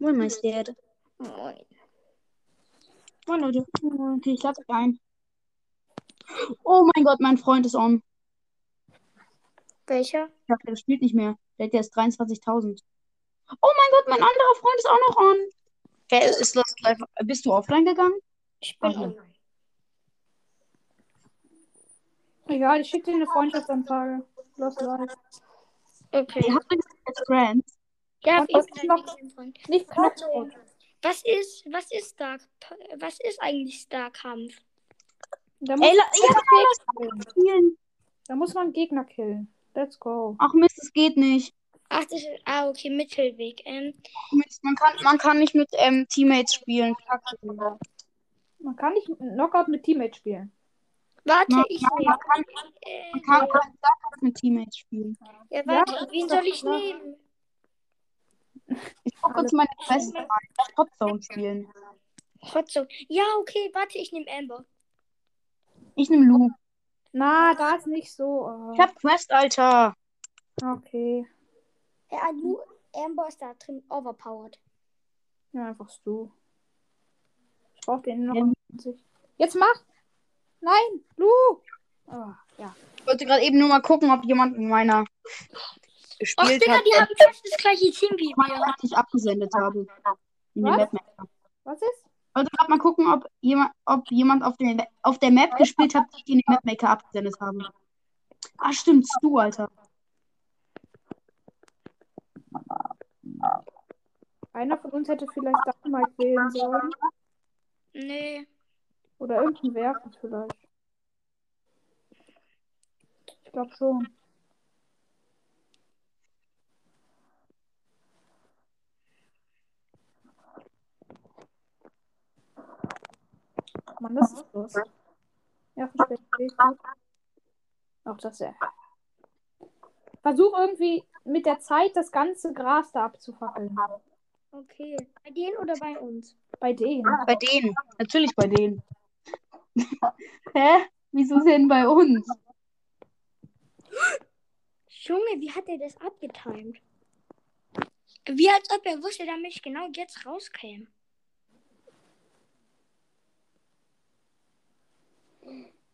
Moin, mein Dad. Moin. Moin, Leute. Okay, ich lade euch ein. Oh mein Gott, mein Freund ist on. Welcher? Ich dachte, der spielt nicht mehr. Der hat jetzt 23.000. Oh mein Gott, mein anderer Freund ist auch noch on. Wer ist Lost Life? Bist du offline gegangen? Ich bin ja. online. Egal, ich schicke dir eine Freundschaftsanfrage. Lost Life. Okay. Ihr habt jetzt Friends. Ja, Und ich Freund. Nicht. Knopfdruck. Was ist, was ist Stark? Was ist eigentlich Starkampf? Da muss, Ey, ja, Gegner killen. da muss man Gegner killen. Let's go. Ach Mist, es geht nicht. Ach, das ist, ah, okay, Mittelweg. Ähm, Mist, Man kann, man kann nicht mit ähm, Teammates spielen. Man kann nicht Knockout mit Teammates spielen. warte, Ja, ich nehme. man kann, Äh, man kann, man kann mit Teammates spielen. ja, warte, Ja, wen soll ich klar. nehmen? Ich guck kurz meine Quest an. Hotzone spielen. Hotzo. Ja, okay, warte, ich nehme Amber. Ich nehme Lu. Na, da ist nicht so. äh, Ich hab Quest, Alter. Okay. Ja, Lu, Amber ist da drin overpowered. Ja, einfach du. Ich brauch den noch. Ja. 20. Jetzt mach! Nein! Lu! Oh, ja. Ich wollte gerade eben nur mal gucken, ob jemand in meiner gespielt Digga, hat, die haben fast das gleiche Team wie was wir. ich abgesendet habe. In Was? Mapmaker. Was ist? Ich wollte gerade mal gucken, ob jemand, ob jemand auf, den, auf der Map gespielt hat, die ich in den Mapmaker abgesendet habe. Ah, stimmt, du, Alter. Einer von uns hätte vielleicht Dynamite wählen sollen. Nee. Oder irgendein Werfen vielleicht. Ich glaube schon. Mann, das ist los. Ja, verstehe ich. Auch das ja. Versuch irgendwie mit der Zeit das ganze Gras da abzufackeln. Okay. Bei denen oder bei uns? Bei denen. Bei denen. Natürlich bei denen. Hä? Wieso denn bei uns? Junge, wie hat er das abgetimt? Wie als ob er wusste, damit ich genau jetzt rauskäme.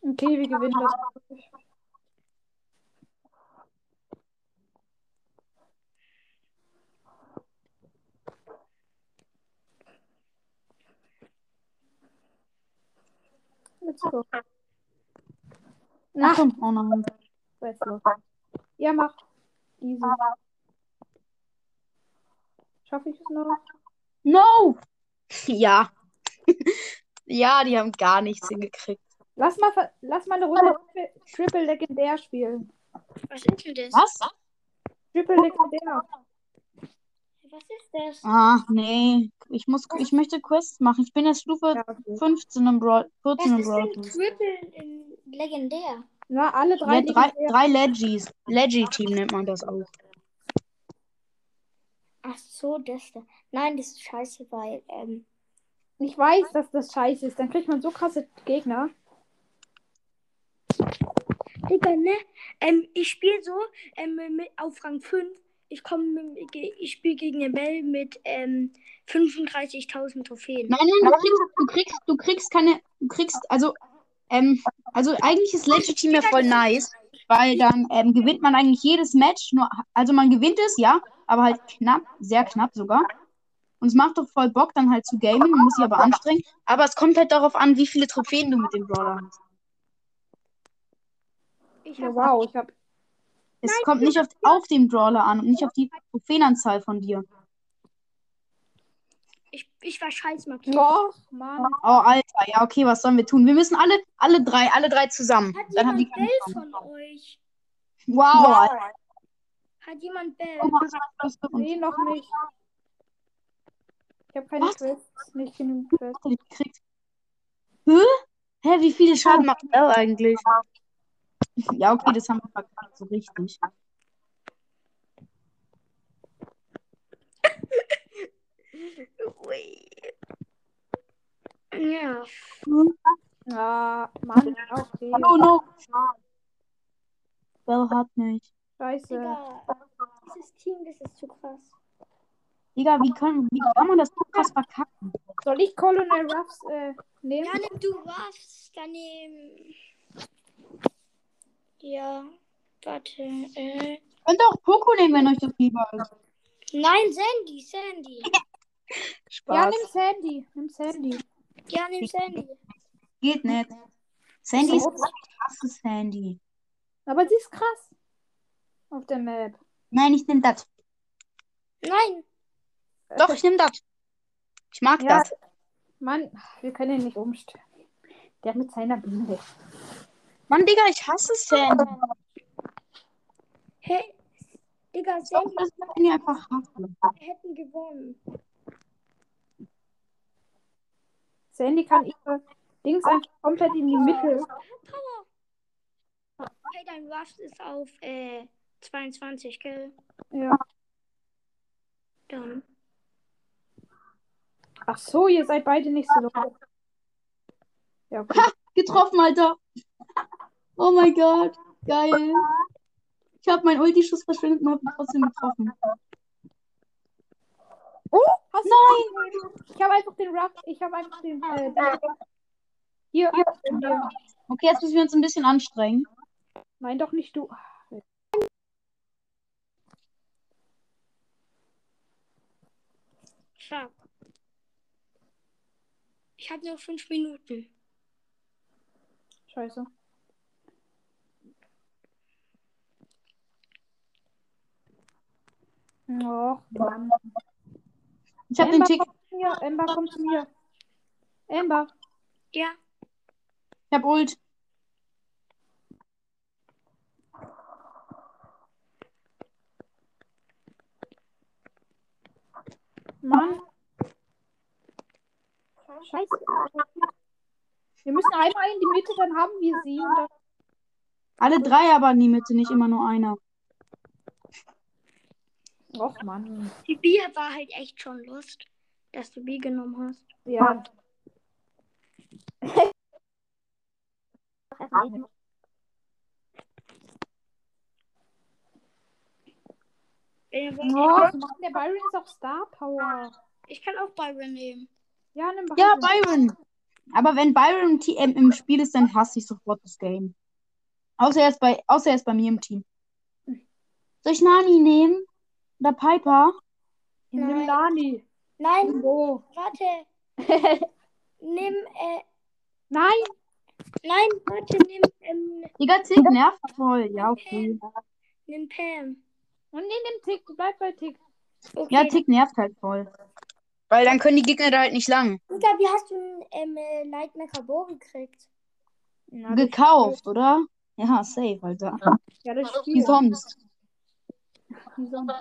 Okay, wir gewinnen das. Let's go. Ach. Oh nein. Ja, mach. Easy. Schaffe ich es noch? No! Ja. ja, die haben gar nichts hingekriegt. Lass mal, ver- lass mal eine Runde Tri- Triple Legendär spielen. Was ist denn das? Was? Triple Legendär. Was ist das? Ah, nee. Ich muss, ich möchte Quests machen. Ich bin jetzt Stufe Ja, okay. 15 im Brawl, Was 14 im ist Brawl. denn Pass. Triple legendär? Na, alle drei Ja, drei, drei Legis. Legi-Team nennt man das auch. Ach so, das da. Nein, das ist scheiße, weil, ähm, Ich weiß, dass das scheiße ist. Dann kriegt man so krasse Gegner. Digga, ne? Ähm, ich spiele so, ähm, mit, auf Rang 5. Ich komme, ich spiele gegen den Bell mit, ähm, 35.000 Trophäen. Nein, nein, du kriegst, du kriegst, du kriegst keine, du kriegst, also, ähm, also eigentlich ist Legi-Team ja voll nice, weil dann ähm, gewinnt man eigentlich jedes Match, nur, also man gewinnt es, ja, aber halt knapp, sehr knapp sogar. Und es macht doch voll Bock, dann halt zu gamen, man muss sich aber anstrengen. Aber es kommt halt darauf an, wie viele Trophäen du mit dem Brawler hast. Ich Ja, hab, wow, ich hab. Es kommt nicht auf, auf den Brawler an und nicht auf die Trophäenanzahl von dir. ich, ich war scheiß markiert. Och, Mann. Oh, Alter, ja, okay, was sollen wir tun? Wir müssen alle, alle drei, alle drei zusammen. Hat Dann haben die jemand Bell von euch? Wow, Alter. Hat jemand Bell? Oh, was hast du Nee, noch nicht. Ich habe keine Was? Quests. Nicht genug Quests. Hä? Hä, wie viele Schaden macht er eigentlich? Ja, okay, das haben wir verkackt, so richtig. Ui. Ja. Ah, Mann. Okay. Oh no. Bell hat mich. Scheiße. Digga, dieses Team, das ist zu krass. Digga, wie kann, wie kann man das so krass verkacken? Soll ich Colonel Ruffs äh, nehmen? Ja, nimm du was, dann nehm. Ja, warte. Äh. Könnt auch Poco nehmen, wenn euch das lieber ist. Nein, Sandy, Sandy. Spaß. Ja, nimm Sandy. Nimm Sandy. Ja, nimm Sandy. Geht nicht. Sandy ist ein krasses Handy. Aber sie ist krass. Auf der Map. Nein, ich nehme das. Nein. Doch, ich nehme das. Ich mag Ja. das. Mann, wir können ihn nicht umstellen. Der mit seiner Biene. Mann, Digga, ich hasse Sandy. Hey, Digga, Ich glaub, Sandy, das Sandy einfach hasse. wir hätten gewonnen. Sandy kann ihre Dings einfach komplett in die Mitte. Power. Hey, dein Ruff ist auf äh, 22, gell? Ja. Dann. Ach so, ihr seid beide nicht so low. Ja, okay. Getroffen, Alter. Oh mein Gott. Geil. Ich habe meinen Ulti-Schuss verschwendet und habe ihn trotzdem getroffen. Hast Nein! Ich habe einfach den Ruff. Ich habe einfach den. Äh, den hier. Okay, jetzt müssen wir uns ein bisschen anstrengen. Nein, doch nicht du. Fuck. Ich habe nur 5 Minuten. Scheiße. Och, Mann. Ich habe den Tick. komm zu mir. Ember, komm zu mir. Ember. Ja. Ich habe Ult. Mann. Scheiße. Wir müssen einmal in die Mitte, dann haben wir sie. Alle drei aber in die Mitte, nicht immer nur einer. Och, Mann. Die Bier war halt echt schon Lust, dass du Bier genommen hast. Ja. Oh, Mann, der Byron ist auch Star Power. Ich kann auch Byron nehmen. Ja, nimm Ja, Byron. Byron. Aber wenn Byron ähm, im Spiel ist, dann hasse ich sofort das Game. Außer er ist bei, außer er ist bei mir im Team. Soll ich Nani nehmen? Oder Piper? Nimm Nein. Lani. Nein, Oh. warte. Nimm, äh, Nein. nein, warte, nimm, ähm, Digga, Tick nervt voll. Ja, okay. nimm Pam. Und nee, nimm Tick. Bleib bei Tick. Okay. Ja, Tick nervt halt voll. Weil dann können die Gegner da halt nicht lang. Digga, wie hast du ein ähm, äh, Lightmaker Bow gekriegt? Na, Gekauft, oder? Ja, safe, Alter. Ja, das Wie sonst? Wie sonst.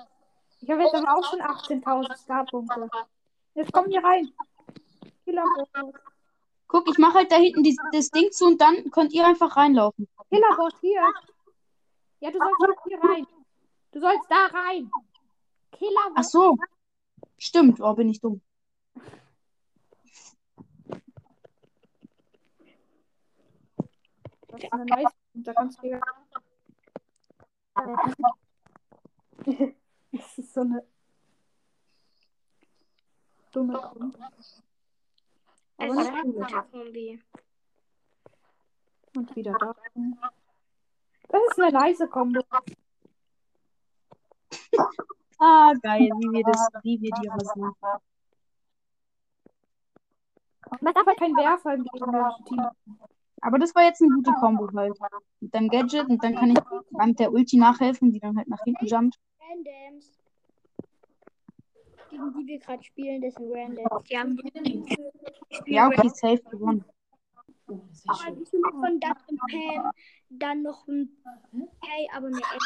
Ich habe jetzt aber auch schon 18.000 Starpunkte. Jetzt komm hier rein. Killerbot. Guck, ich mache halt da hinten die, das Ding zu und dann könnt ihr einfach reinlaufen. Killerbot, hier. Ja, du sollst jetzt hier rein. Du sollst da rein. Killerbot. Ach so. Stimmt, oh, bin ich dumm. Das ist eine nice. Da kannst du dir. Das ist so eine dumme Kombi. Aber Also, nicht gut. Kombi. Und wieder da. Das ist eine leise Kombo. Ah, geil, wie wir das, wie wir die rasieren. Man darf halt keinen Werfer im gegnerischen Team. Aber das war jetzt eine gute Kombo halt. Mit deinem Gadget und dann kann ich mit der Ulti nachhelfen, die dann halt nach hinten jumpt. Randoms. Gegen die wir gerade spielen, das sind Randoms. Die haben Ja, okay, safe gewonnen. Aber die sind von das und Pam, dann noch ein Hey, aber eine Ex.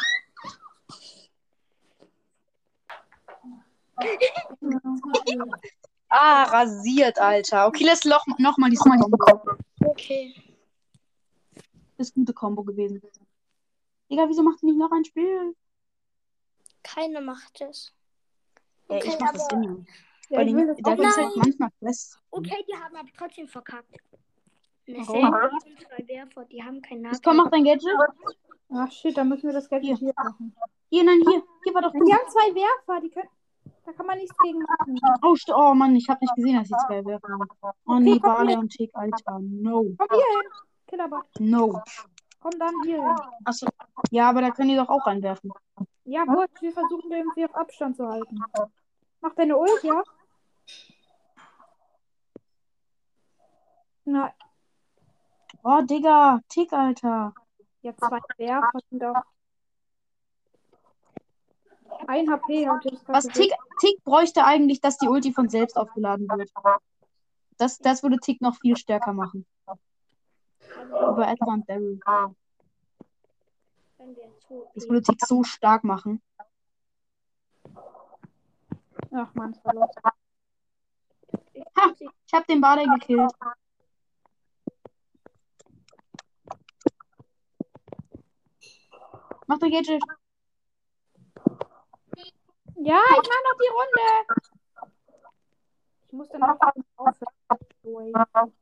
Ah, rasiert, Alter. Okay, lass noch, noch mal die Kombo. Okay. Das ist eine gute Kombo gewesen. Digga, wieso macht ihr nicht noch ein Spiel? Keiner macht es. Ja, Okay, ich mach das aber- immer. Ja, ich die, will da gibt's halt manchmal Quests. Okay, die haben aber trotzdem verkackt. Warum? Werfer, die haben keinen Jetzt komm, mach dein Gadget. Ach shit, da müssen wir das Geld Hier. hier machen. Hier, nein, hier. Hier war doch Die du. haben zwei Werfer, die können. Da kann man nichts gegen machen. Oh, st- oh Mann, ich habe nicht gesehen, dass die zwei werfen. Oh nee, Barley und Tick, Alter. No. Komm hier hin. Killerbot. No. Komm dann hier hin. Achso. Ja, aber da können die doch auch reinwerfen. Ja, gut, wir versuchen irgendwie auf Abstand zu halten. Mach deine Ult, ja? Na, Oh, Digga. Tick, Alter. ja, zwei Werfer sind auch. Ein HP hat ich Was Tick, Tick bräuchte eigentlich, dass die Ulti von selbst aufgeladen wird. Das, das würde Tick noch viel stärker machen. Über Edgar und Daryl. Wenn wir zu Das würde Tick so stark machen. Ach man, ist verloren. Ha! Ich habe den Barley gekillt. Mach der Gadget. Ja, ich mach noch die Runde. Ich muss dann auch aufhören.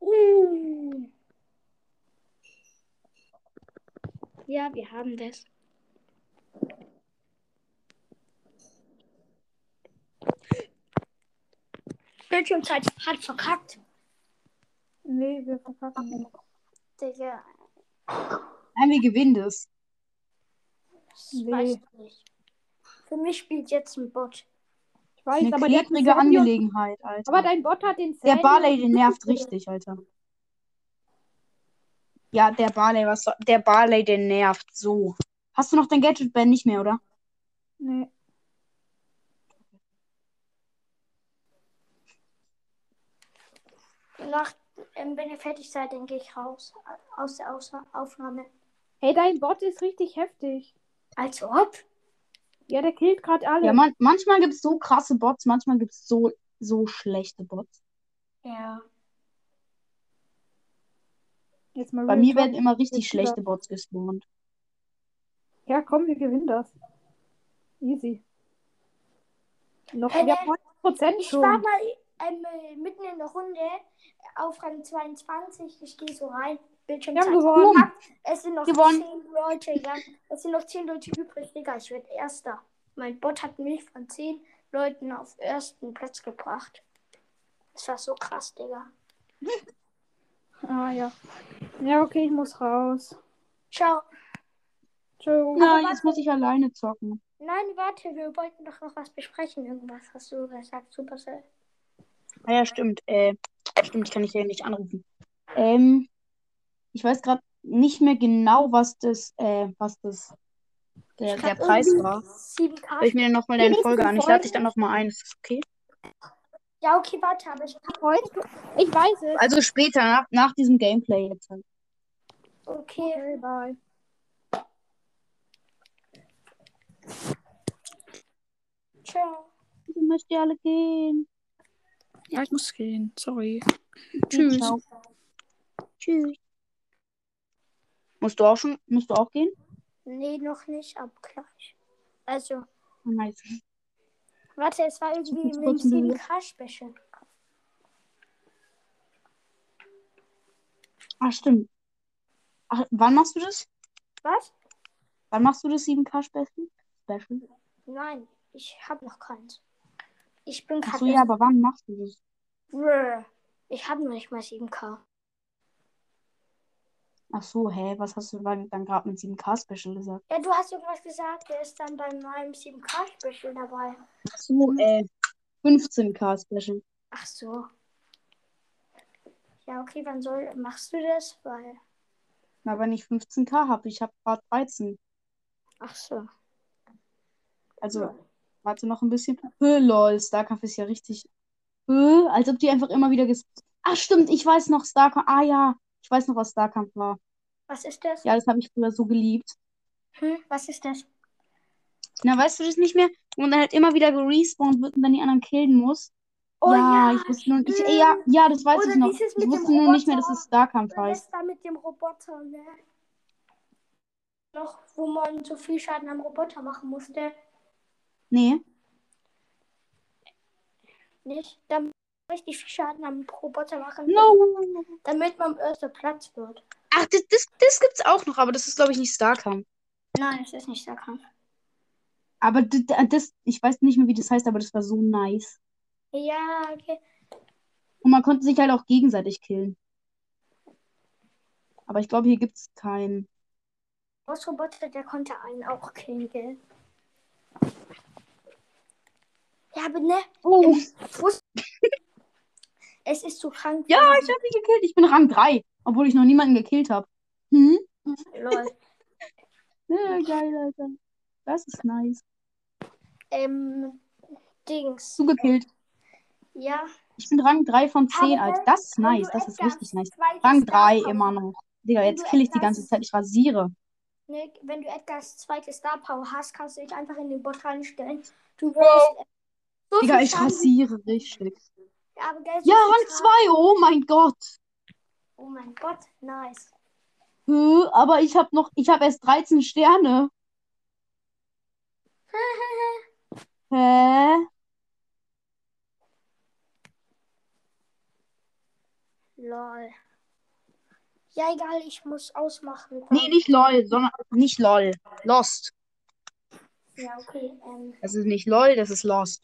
Uh. Ja, wir haben das. Bildschirmzeit hat verkackt. Nee, wir verpacken nicht. Digga, Nein, wir gewinnen das. das Nee. weiß ich nicht. Für mich spielt jetzt ein Bot. Ich weiß, Eine aber der klebrige Angelegenheit, Alter. Aber dein Bot hat den Der Sandy Barley, und- den nervt richtig, Alter. Ja, der Barley, was soll, der Barley, den nervt so. Hast du noch dein Gadget Band nicht mehr, oder? Nee. Nach, ähm, wenn ihr fertig seid, dann gehe ich raus. Aus der Aufnahme. Hey, dein Bot ist richtig heftig. Als ob? Ja, der killt gerade alle. Ja, man, manchmal gibt es so krasse Bots, manchmal gibt es so, so schlechte Bots. Ja. Jetzt mal Bei mir werden immer richtig schlechte Bots gespawnt. Ja, komm, wir gewinnen das. Easy. Noch Hey, ne, haben 90% Ich war schon. mal ähm, äh, mitten in der Runde auf Rang 22. Ich gehe so rein. Bildschirmzeit. Wir haben gewonnen. Es sind noch Gewonnen. 10 Leute, ja. Es sind noch 10 Leute übrig, Digga. Ich werde Erster. Mein Bot hat mich von 10 Leuten auf ersten Platz gebracht. Das war so krass, Digga. Ah, ja. Ja, okay, ich muss raus. Ciao. Ciao. Nein, jetzt muss ich alleine zocken. Nein, warte, wir wollten doch noch was besprechen. Irgendwas hast du gesagt, Supercell. Ah ja, stimmt. Äh, stimmt, ich kann dich ja nicht anrufen. Ähm, ich weiß gerade nicht mehr genau, was das, äh, was das, der, der Preis war. 7K. Hör ich mir nochmal deine Folge an. Ich lade dich dann nochmal ein. Ist das okay? Ja, okay, warte, aber ich hab Heute? Ich weiß es. Also später, nach, nach diesem Gameplay jetzt. halt. Okay. Okay, bye. Ciao. Müsst ihr alle gehen? Ja, ich muss gehen. Sorry. Tschüss. Tschüss. Tschüss. Musst du auch schon, musst du auch gehen? Nee, noch nicht, aber gleich. Also, Oh, nice. warte, es war irgendwie mit kurz ein dem Bild. 7K-Special. Ach, stimmt. Ach, wann machst du das? Was? Wann machst du das 7K Special? Special? Nein, ich hab noch keins. Ich bin Ach gerade. so, ja, aber wann machst du das? Brr. Ich habe noch nicht mal 7K. Ach so, hä, was hast du dann, gerade mit 7K Special gesagt? Ja, du hast irgendwas gesagt, der ist dann bei meinem 7K-Special dabei. Ach so, äh, 15K Special. Ach so. Ja, okay, wann soll. Machst du das? Weil. Na, wenn ich 15K habe, ich habe gerade 13. Ach so. Also, warte noch ein bisschen. Hö, lol, StarCraft ist ja richtig. Hö, als ob die einfach immer wieder ges. Ach, stimmt, ich weiß noch StarCraft. Ah ja, ich weiß noch, was StarCraft war. Was ist das? Ja, das habe ich früher so geliebt. Hm, was ist das? Na, weißt du das nicht mehr? Man dann halt immer wieder gerespawnt wird und dann die anderen killen muss. Oh ja, ja, ich wusste nur, ich, stimmt. ja, ja, das weiß Oder ich noch. Ich wusste nur nicht mehr, dass es Oder heißt. das da mit dem Roboter, ne? Noch, wo man so viel Schaden am Roboter machen musste. Nee. Nicht? Dann richtig viel Schaden am Roboter machen, No. damit man erster Platz wird. Ach, das, das, das gibt's auch noch, aber das ist, glaube ich, nicht Starkampf. Nein, es ist nicht der Kampf. Aber das, das, ich weiß nicht mehr, wie das heißt, aber das war so nice. Ja, okay. Und man konnte sich halt auch gegenseitig killen. Aber ich glaube, hier gibt's keinen. Bossroboter, der konnte einen auch killen, gell? Ja, aber ne, Oh, es ist zu krank. ja, ich habe ihn gekillt. Ich bin Rang 3, obwohl ich noch niemanden gekillt habe. Hm? Lol. Ja, geil, Alter. Das ist nice. Ähm, Dings. Du gekillt. Ja. Ich bin Rang 3 von 10, Aber Alter. Das ist nice. Das ist richtig nice. Rang 3 Star immer noch. Digga, jetzt kill ich die ganze Zeit. Ich rasiere. Ne, wenn du Edgars zweites Star Power hast, kannst du dich einfach in den Bot reinstellen. Du wirst. So Digga, ich rasiere richtig. Ja, aber gell, so Ja, Rang Schaden- 2. Oh mein Gott. Oh mein Gott, nice. Hä? Aber ich habe noch, ich habe erst 13 Sterne. Hä? Lol. Ja, egal, ich muss ausmachen. Nee, nicht LOL, sondern nicht LOL. Lost. Ja, okay. Ähm, Das ist nicht LOL, das ist Lost.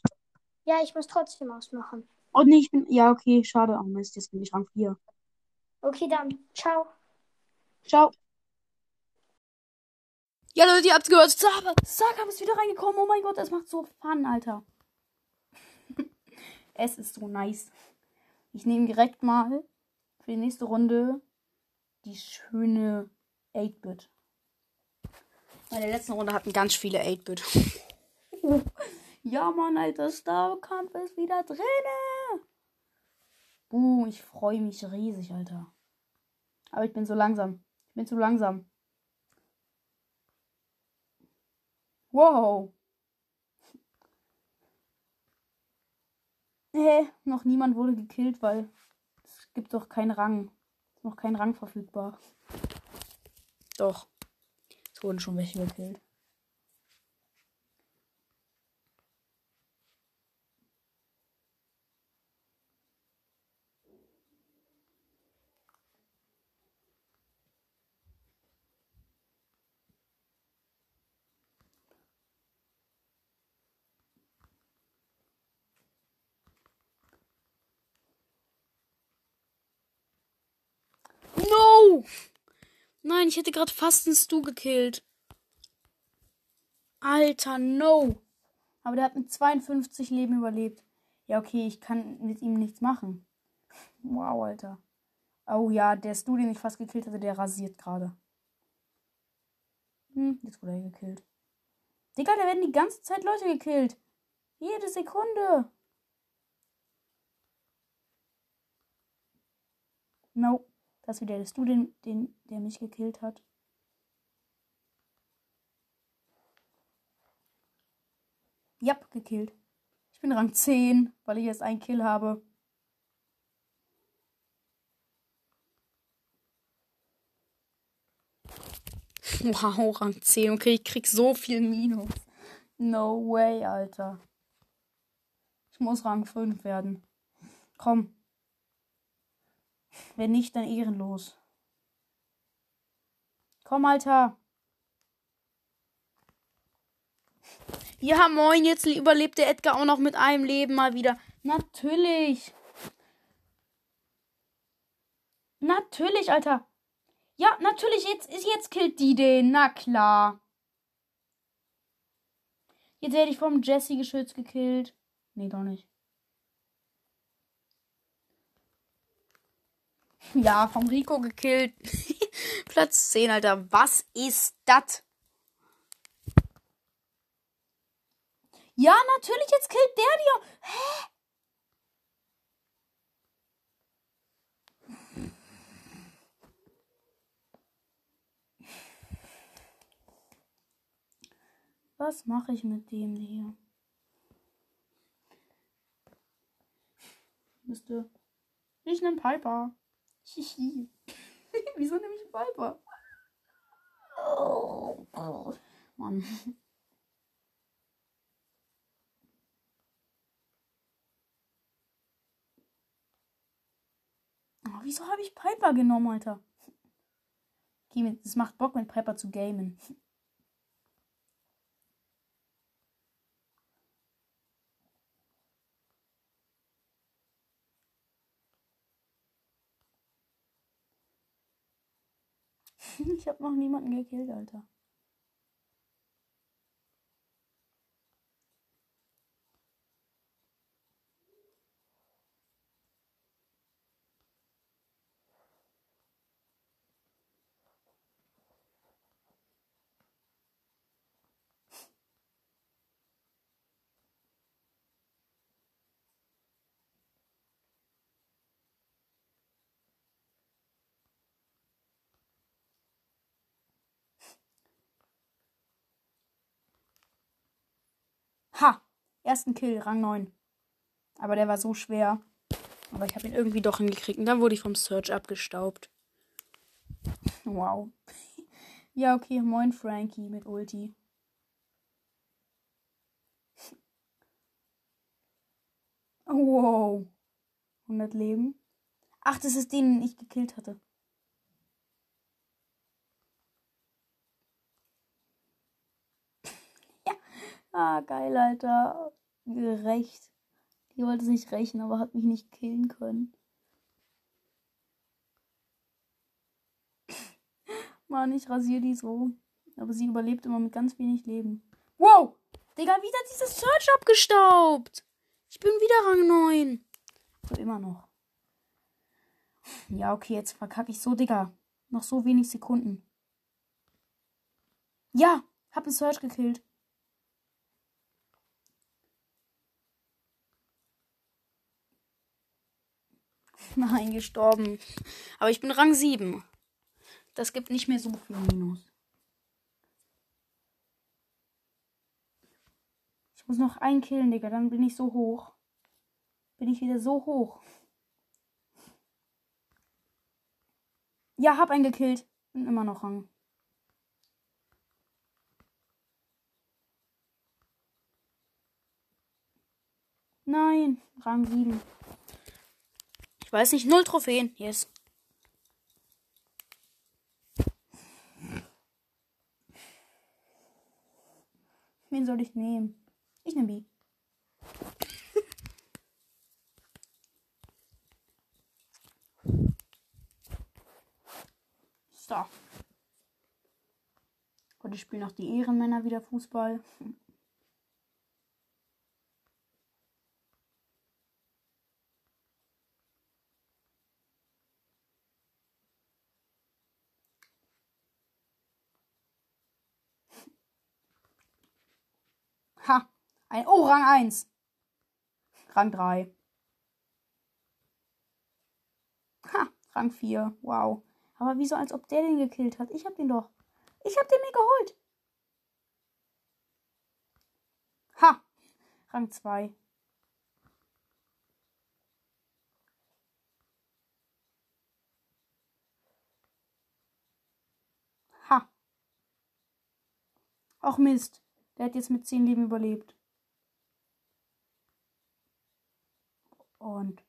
Ja, ich muss trotzdem ausmachen. Oh nee, ich bin. Ja, okay, schade. Oh Mist, jetzt bin ich Rang 4. Okay, dann. Ciao. Ciao. Ja, Leute, ihr habt's gehört. Saga ist wieder reingekommen. Oh mein Gott, das macht so Fun, Alter. es ist so nice. Ich nehme direkt mal für die nächste Runde die schöne 8-Bit. Bei der letzten Runde hatten ganz viele 8-Bit. ja, Mann, Alter, Starkampf ist wieder drinne. Buh, ich freue mich riesig, Alter. Aber ich bin so langsam. Ich bin zu langsam. Wow. Hä? Noch niemand wurde gekillt, weil es gibt doch keinen Rang. Noch kein Rang verfügbar. Doch. Es wurden schon welche gekillt. Nein, ich hätte gerade fast einen Stu gekillt. Alter, no! Aber der hat mit 52 Leben überlebt. Ja, okay, ich kann mit ihm nichts machen. Wow, Alter. Oh ja, der Stu, den ich fast gekillt hatte, der rasiert gerade. Hm, jetzt wurde er gekillt. Digga, da werden die ganze Zeit Leute gekillt. Jede Sekunde. No. Das wieder der Stu, den, den, der mich gekillt hat. Jap, gekillt. Ich bin Rang 10, weil ich erst einen Kill habe. Wow, Rang 10. Okay, ich krieg so viel Minus. No way, Alter. Ich muss Rang 5 werden. Komm. Wenn nicht, dann ehrenlos. Komm, Alter. Ja, moin, jetzt überlebt der Edgar auch noch mit einem Leben mal wieder. Natürlich. Natürlich, Alter. Ja, natürlich, jetzt, jetzt killt die den. Na klar. Jetzt werde ich vom Jesse-Geschütz gekillt. Nee, doch nicht. Ja, vom Rico gekillt. Platz 10, Alter. Was ist das? Ja, natürlich, jetzt killt der dir. Hä? Was mache ich mit dem hier? Müsste. Ich nehme Piper. Hihi. Wieso nehme ich Piper? Oh, oh. Mann. Oh, wieso habe ich Piper genommen, Alter? Okay, es macht Bock, mit Piper zu gamen. ich habe noch niemanden gekillt, Alter. Ha! Ersten Kill, Rang 9. Aber der war so schwer. Aber ich habe ihn irgendwie doch hingekriegt. Und dann wurde ich vom Search abgestaubt. Wow. ja, okay. Moin, Frankie mit Ulti. Wow. 100 Leben. Ach, das ist den, den ich gekillt hatte. Ah, geil, Alter. Gerecht. Die wollte sich rächen, aber hat mich nicht killen können. Mann, ich rasiere die so. Aber sie überlebt immer mit ganz wenig Leben. Wow! Digga, wieder dieses Search abgestaubt. Ich bin wieder Rang 9. So immer noch. Ja, okay, jetzt verkacke ich so, Digga. Noch so wenig Sekunden. Ja, hab einen Search gekillt. Nein, gestorben. Aber ich bin Rang 7. Das gibt nicht mehr so viel Minus. Ich muss noch einen killen, Digga. Dann bin ich so hoch. Bin ich wieder so hoch. Ja, hab einen gekillt. Bin immer noch Rang. Nein, Rang 7. Ich weiß nicht, null Trophäen. Yes. Wen soll ich nehmen? Ich nehme B. so. Heute spielen noch die Ehrenmänner wieder Fußball. Ha. Ein, oh, Rang 1. Rang 3. Ha. Rang 4. Wow. Aber wieso, als ob der den gekillt hat? Ich hab den doch. Ich hab den mir geholt. Ha. Rang 2. Ha. Ach Mist. Der hat jetzt mit 10 Leben überlebt. Und.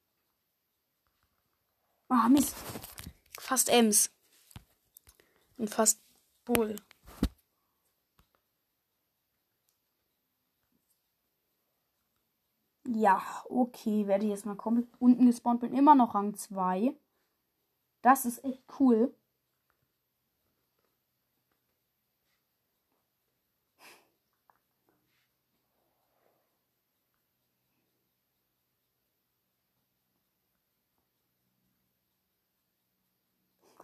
Ah, Mist. Fast Ems. Und fast Bull. Ja, okay, werde ich jetzt mal komplett unten gespawnt. Bin immer noch Rang 2. Das ist echt cool.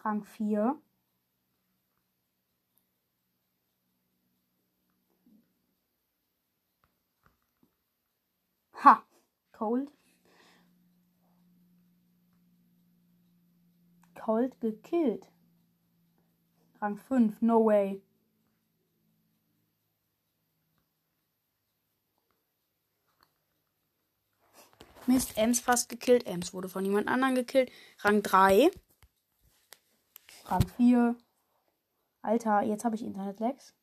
Rang 4. Ha, Cold. Cold gekillt. Rang 5, no way. Mist, Ems fast gekillt. Ems wurde von jemand anderem gekillt. Rang 3. Rang 4. Alter, jetzt habe ich Internet-Lags.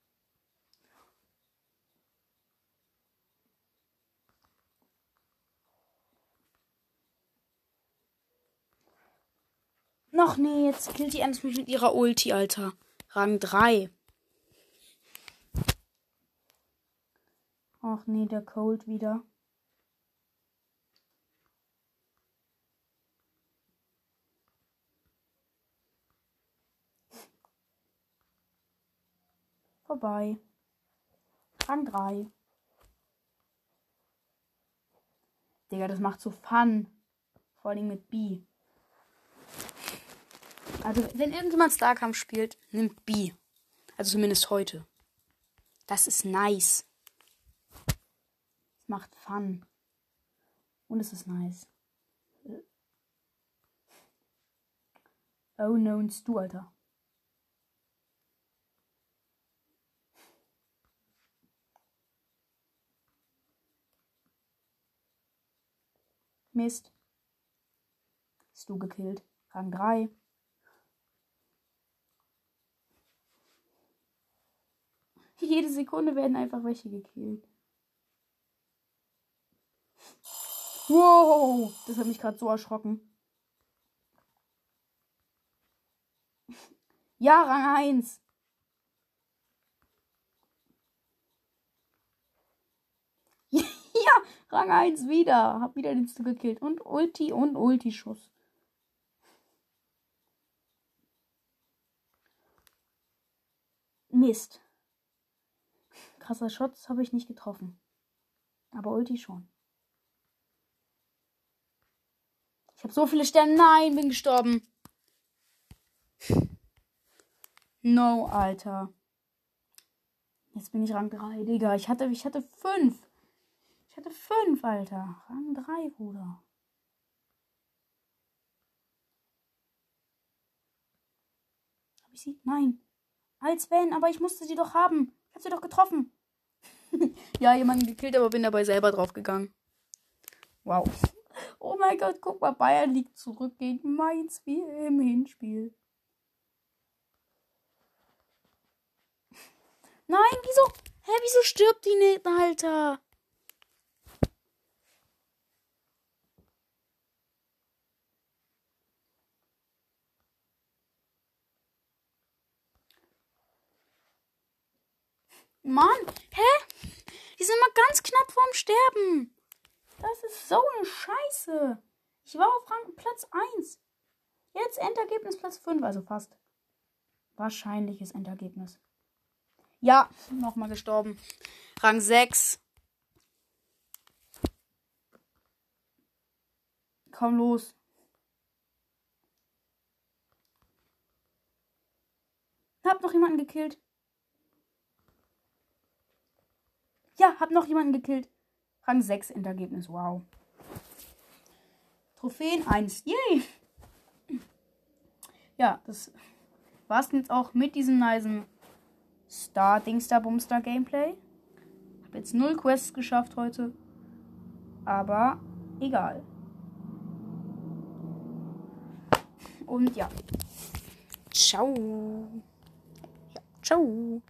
Noch nee, jetzt killt die Ems mich mit ihrer Ulti, Alter. Rang 3. Ach nee, der Cold wieder. Vorbei. Rang 3. Digga, das macht so Fun. Vor allem mit B. Also, wenn irgendjemand Starkampf spielt, nimmt B. Also zumindest heute. Das ist nice. Es macht Fun. Und es ist nice. Oh no, du, Alter. Mist. Hast du gekillt. Rang 3. Jede Sekunde werden einfach welche gekillt. Wow, das hat mich gerade so erschrocken. Ja, Rang 1. ja, Rang 1 wieder. Hab wieder den Stu gekillt. Und Ulti und Ulti-Schuss. Mist. Krasser Schutz habe ich nicht getroffen. Aber Ulti schon. Ich habe so viele Sterne. Nein, bin gestorben. No, Alter. Jetzt bin ich Rang 3, Digga. Ich hatte, ich hatte 5. Hatte 5, Alter. Rang 3, Bruder. Hab ich sie? Nein. Als wenn, aber ich musste sie doch haben. Ich hab sie doch getroffen. ja, jemanden gekillt, aber bin dabei selber draufgegangen. Wow. Oh mein Gott, guck mal, Bayern liegt zurück gegen Mainz wie im Hinspiel. Nein, wieso? Hä, wieso stirbt die nicht, Alter? Mann, hä? Die sind mal ganz knapp vorm Sterben. Das ist so eine Scheiße. Ich war auf Rang Platz 1. Jetzt Endergebnis Platz 5, also fast. Wahrscheinliches Endergebnis. Ja, nochmal gestorben. Rang 6. Komm los. Hab noch jemanden gekillt. Ja, hab noch jemanden gekillt. Rang 6 Endergebnis. Wow. Trophäen 1. Yay! Ja, das war's jetzt auch mit diesem niceen Star Dingstar Bumstar Gameplay. Hab jetzt null Quests geschafft heute. Aber egal. Und ja. Ciao. Ja, ciao.